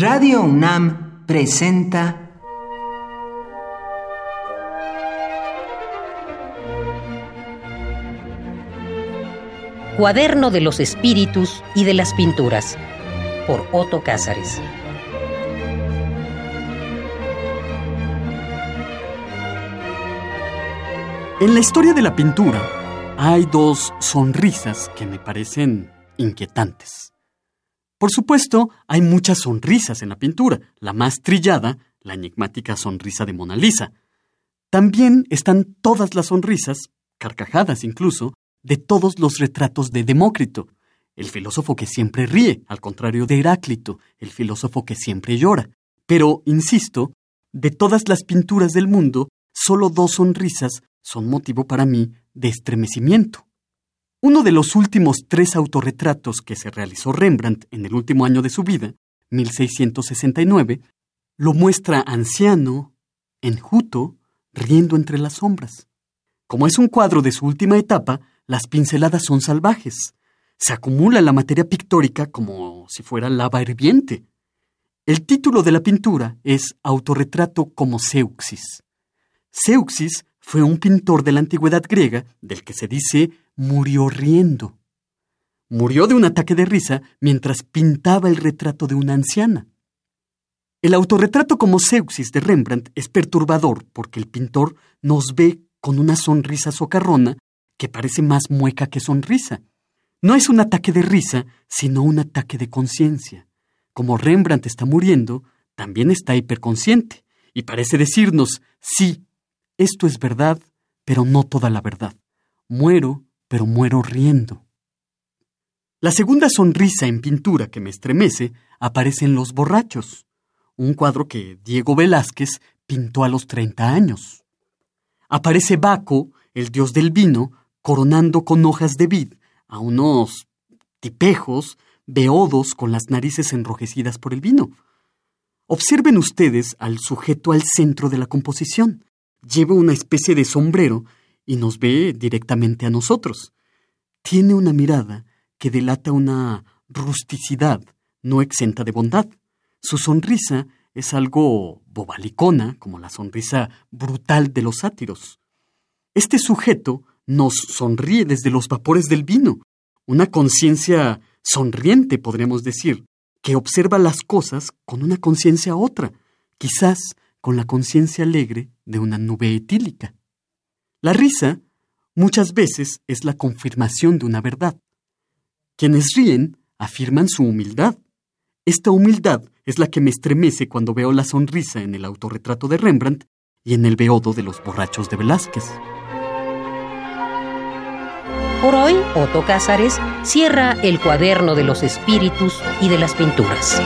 Radio UNAM presenta Cuaderno de los Espíritus y de las Pinturas por Otto Cázares. En la historia de la pintura hay dos sonrisas que me parecen inquietantes. Por supuesto, hay muchas sonrisas en la pintura, la más trillada, la enigmática sonrisa de Mona Lisa. También están todas las sonrisas, carcajadas incluso, de todos los retratos de Demócrito, el filósofo que siempre ríe, al contrario de Heráclito, el filósofo que siempre llora. Pero, insisto, de todas las pinturas del mundo, solo dos sonrisas son motivo para mí de estremecimiento. Uno de los últimos tres autorretratos que se realizó Rembrandt en el último año de su vida, 1669, lo muestra anciano, enjuto, riendo entre las sombras. Como es un cuadro de su última etapa, las pinceladas son salvajes. Se acumula la materia pictórica como si fuera lava hirviente. El título de la pintura es Autorretrato como Seuxis. Seuxis fue un pintor de la antigüedad griega del que se dice murió riendo. Murió de un ataque de risa mientras pintaba el retrato de una anciana. El autorretrato como Seuxis de Rembrandt es perturbador porque el pintor nos ve con una sonrisa socarrona que parece más mueca que sonrisa. No es un ataque de risa, sino un ataque de conciencia. Como Rembrandt está muriendo, también está hiperconsciente, y parece decirnos, sí, esto es verdad, pero no toda la verdad. Muero, pero muero riendo. La segunda sonrisa en pintura que me estremece aparece en Los Borrachos, un cuadro que Diego Velázquez pintó a los 30 años. Aparece Baco, el dios del vino, coronando con hojas de vid a unos tipejos beodos con las narices enrojecidas por el vino. Observen ustedes al sujeto al centro de la composición lleva una especie de sombrero y nos ve directamente a nosotros. Tiene una mirada que delata una rusticidad no exenta de bondad. Su sonrisa es algo bobalicona, como la sonrisa brutal de los sátiros. Este sujeto nos sonríe desde los vapores del vino, una conciencia sonriente, podríamos decir, que observa las cosas con una conciencia otra, quizás con la conciencia alegre de una nube etílica. La risa muchas veces es la confirmación de una verdad. Quienes ríen afirman su humildad. Esta humildad es la que me estremece cuando veo la sonrisa en el autorretrato de Rembrandt y en el beodo de los borrachos de Velázquez. Por hoy, Otto Cázares cierra el cuaderno de los espíritus y de las pinturas.